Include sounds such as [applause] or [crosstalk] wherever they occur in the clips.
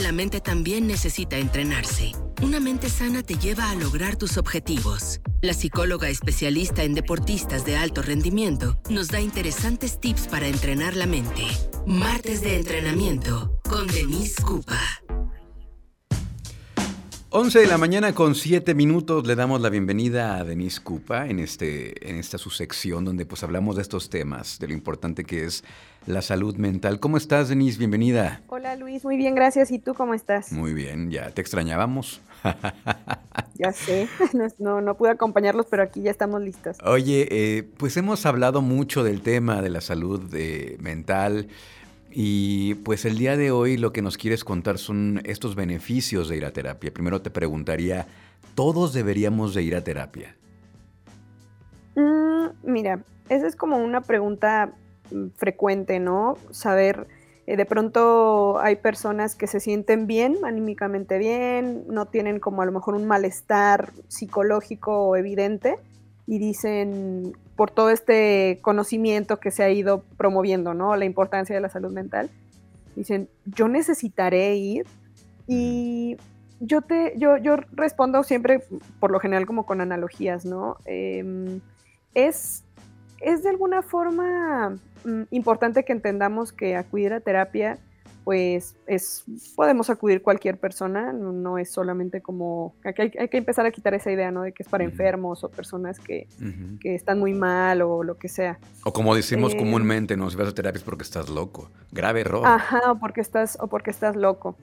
La mente también necesita entrenarse. Una mente sana te lleva a lograr tus objetivos. La psicóloga especialista en deportistas de alto rendimiento nos da interesantes tips para entrenar la mente. Martes de entrenamiento con Denise Cupa. 11 de la mañana con 7 minutos le damos la bienvenida a Denise Cupa en, este, en esta subsección donde pues hablamos de estos temas, de lo importante que es la salud mental. ¿Cómo estás Denise? Bienvenida. Hola Luis, muy bien, gracias. ¿Y tú cómo estás? Muy bien, ya te extrañábamos. [laughs] ya sé, [laughs] no, no pude acompañarlos, pero aquí ya estamos listos. Oye, eh, pues hemos hablado mucho del tema de la salud eh, mental. Y pues el día de hoy lo que nos quieres contar son estos beneficios de ir a terapia. Primero te preguntaría, ¿todos deberíamos de ir a terapia? Mm, mira, esa es como una pregunta mm, frecuente, ¿no? Saber, eh, de pronto hay personas que se sienten bien, anímicamente bien, no tienen como a lo mejor un malestar psicológico evidente y dicen, por todo este conocimiento que se ha ido promoviendo, ¿no? La importancia de la salud mental. Dicen, yo necesitaré ir y yo te, yo, yo respondo siempre, por lo general, como con analogías, ¿no? Em, es, es de alguna forma importante que entendamos que acudir a terapia pues es, podemos acudir cualquier persona, no, es solamente como, hay, hay, que empezar a quitar esa idea, ¿no? De que es para enfermos o personas que, que, están muy mal o lo que sea. O como decimos eh, comúnmente, no, si vas a terapia es porque estás loco, grave error. Ajá, o porque estás, o porque estás loco,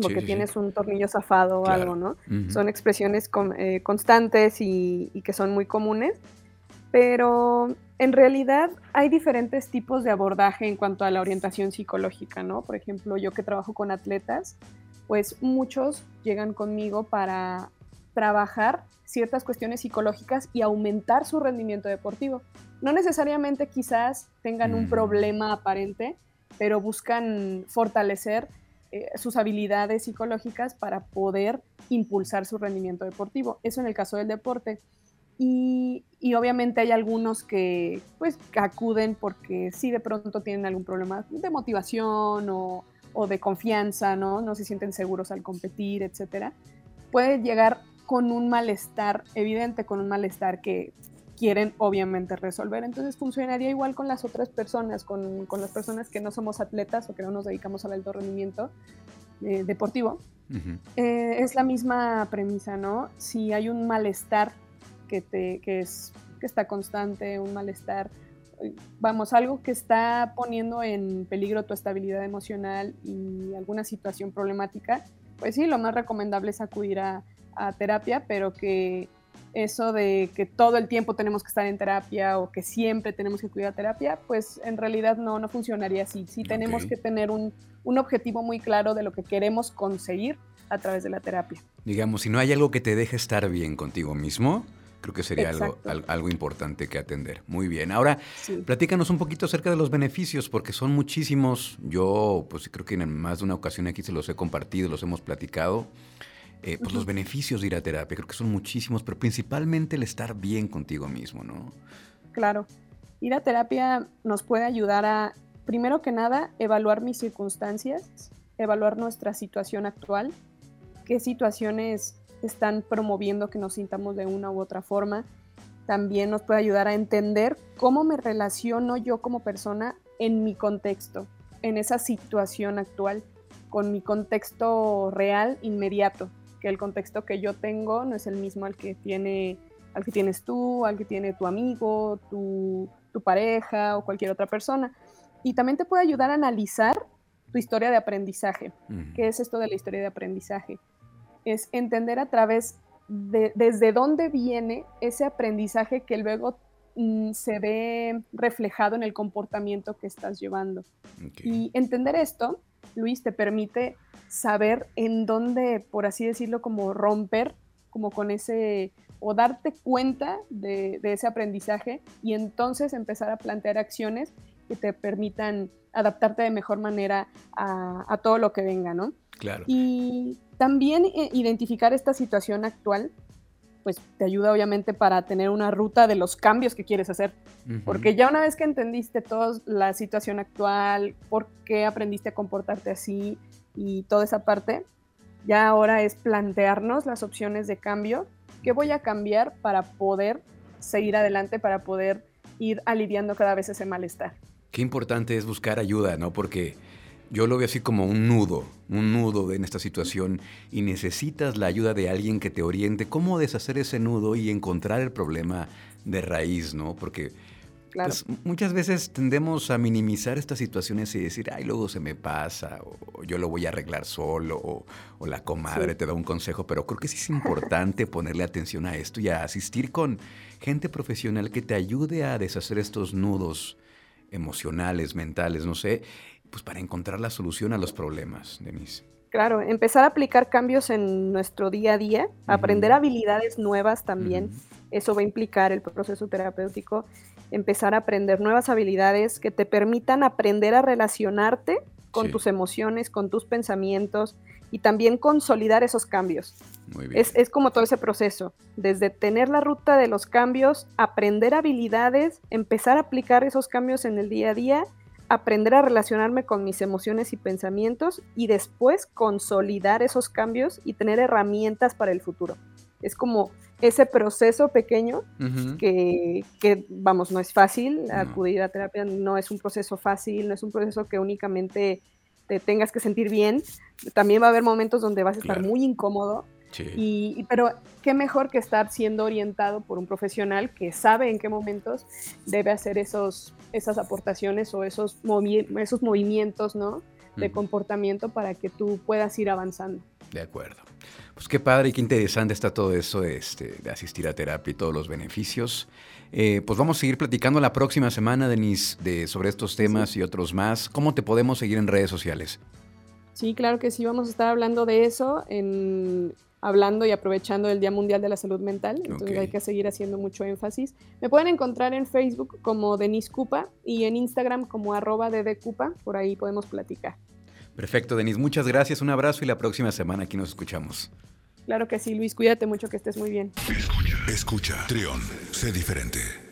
porque tienes un tornillo zafado o algo, ¿no? Son expresiones eh, constantes y, y que son muy comunes, pero en realidad hay diferentes tipos de abordaje en cuanto a la orientación psicológica, ¿no? Por ejemplo, yo que trabajo con atletas, pues muchos llegan conmigo para trabajar ciertas cuestiones psicológicas y aumentar su rendimiento deportivo. No necesariamente quizás tengan un mm. problema aparente, pero buscan fortalecer eh, sus habilidades psicológicas para poder impulsar su rendimiento deportivo. Eso en el caso del deporte. Y, obviamente hay algunos que pues acuden porque sí de pronto tienen algún problema de motivación o, de confianza, ¿no? No se sienten seguros al competir, etcétera. Puede llegar con un malestar evidente, con un malestar que quieren obviamente resolver. Entonces funcionaría igual con las otras personas, con, las personas que no somos atletas o que no nos dedicamos al alto rendimiento eh, deportivo. Eh, es la misma premisa, ¿no? Si hay un malestar que, te, que, es, que está constante, un malestar, vamos, algo que está poniendo en peligro tu estabilidad emocional y alguna situación problemática, pues sí, lo más recomendable es acudir a, terapia, pero que eso de que todo el tiempo tenemos que estar en terapia o que siempre tenemos que cuidar terapia, pues en realidad no, no funcionaría así. Sí tenemos que tener un, un, objetivo muy claro de lo que queremos conseguir a través de la terapia. Digamos, si no hay algo que te deje estar bien contigo mismo, Creo que sería algo, algo importante que atender. Muy bien. Ahora, platícanos un poquito acerca de los beneficios, porque son muchísimos. Yo, pues creo que en más de una ocasión aquí se los he compartido, los hemos platicado. Eh, pues los beneficios de ir a terapia, creo que son muchísimos, pero principalmente el estar bien contigo mismo, ¿no? Claro. Ir a terapia nos puede ayudar a, primero que nada, evaluar mis circunstancias, evaluar nuestra situación actual, qué situaciones están promoviendo que nos sintamos de una u otra forma. También nos puede ayudar a entender cómo me relaciono yo como persona en mi contexto, en esa situación actual, con mi contexto real inmediato, que el contexto que yo tengo no es el mismo al que tiene al que tienes tú, al que tiene tu amigo, tu, pareja o cualquier otra persona. Y también te puede ayudar a analizar tu historia de aprendizaje. ¿Qué es esto de la historia de aprendizaje? Es entender a través de desde dónde viene ese aprendizaje que luego mm, se ve reflejado en el comportamiento que estás llevando. Y entender esto, Luis, te permite saber en dónde, por así decirlo, como romper, como con ese, o darte cuenta de, ese aprendizaje y entonces empezar a plantear acciones que te permitan adaptarte de mejor manera a, a todo lo que venga, ¿no? Claro. Y también eh, identificar esta situación actual, pues te ayuda obviamente para tener una ruta de los cambios que quieres hacer. Porque ya una vez que entendiste toda la situación actual, por qué aprendiste a comportarte así y toda esa parte, ya ahora es plantearnos las opciones de cambio, qué voy a cambiar para poder seguir adelante, para poder ir aliviando cada vez ese malestar. Qué importante es buscar ayuda, ¿no? Porque yo lo veo así como un nudo, un nudo en esta situación y necesitas la ayuda de alguien que te oriente cómo deshacer ese nudo y encontrar el problema de raíz, ¿no? Porque pues, muchas veces tendemos a minimizar estas situaciones y decir, ay, luego se me pasa, o yo lo voy a arreglar solo, o, la comadre te da un consejo, pero creo que sí es importante [laughs] ponerle atención a esto y a asistir con gente profesional que te ayude a deshacer estos nudos emocionales, mentales, no sé, pues para encontrar la solución a los problemas, Denise. Claro, empezar a aplicar cambios en nuestro día a día, aprender habilidades nuevas también, eso va a implicar el proceso terapéutico, empezar a aprender nuevas habilidades que te permitan aprender a relacionarte con tus emociones, con tus pensamientos y también consolidar esos cambios. Muy bien. Es, es, como todo ese proceso, desde tener la ruta de los cambios, aprender habilidades, empezar a aplicar esos cambios en el día a día aprender a relacionarme con mis emociones y pensamientos y después consolidar esos cambios y tener herramientas para el futuro. Es como ese proceso pequeño que, vamos, no es fácil, acudir a terapia no es un proceso fácil, no es un proceso que únicamente te tengas que sentir bien, también va a haber momentos donde vas a estar muy incómodo, y, pero qué mejor que estar siendo orientado por un profesional que sabe en qué momentos debe hacer esos, esas aportaciones o esos, esos movimientos ¿no? de comportamiento para que tú puedas ir avanzando. De acuerdo. Pues qué padre y qué interesante está todo eso de, este, de asistir a terapia y todos los beneficios. Eh, pues vamos a seguir platicando la próxima semana, Denise, de, sobre estos temas y otros más. ¿Cómo te podemos seguir en redes sociales? Sí, claro que sí, vamos a estar hablando de eso en hablando y aprovechando el Día Mundial de la Salud Mental, entonces hay que seguir haciendo mucho énfasis. Me pueden encontrar en Facebook como Denise Cupa y en Instagram como arroba Cupa, por ahí podemos platicar. Perfecto, Denise, muchas gracias, un abrazo y la próxima semana aquí nos escuchamos. Claro que sí, Luis, cuídate mucho, que estés muy bien. Escucha, escucha, Trión, sé diferente.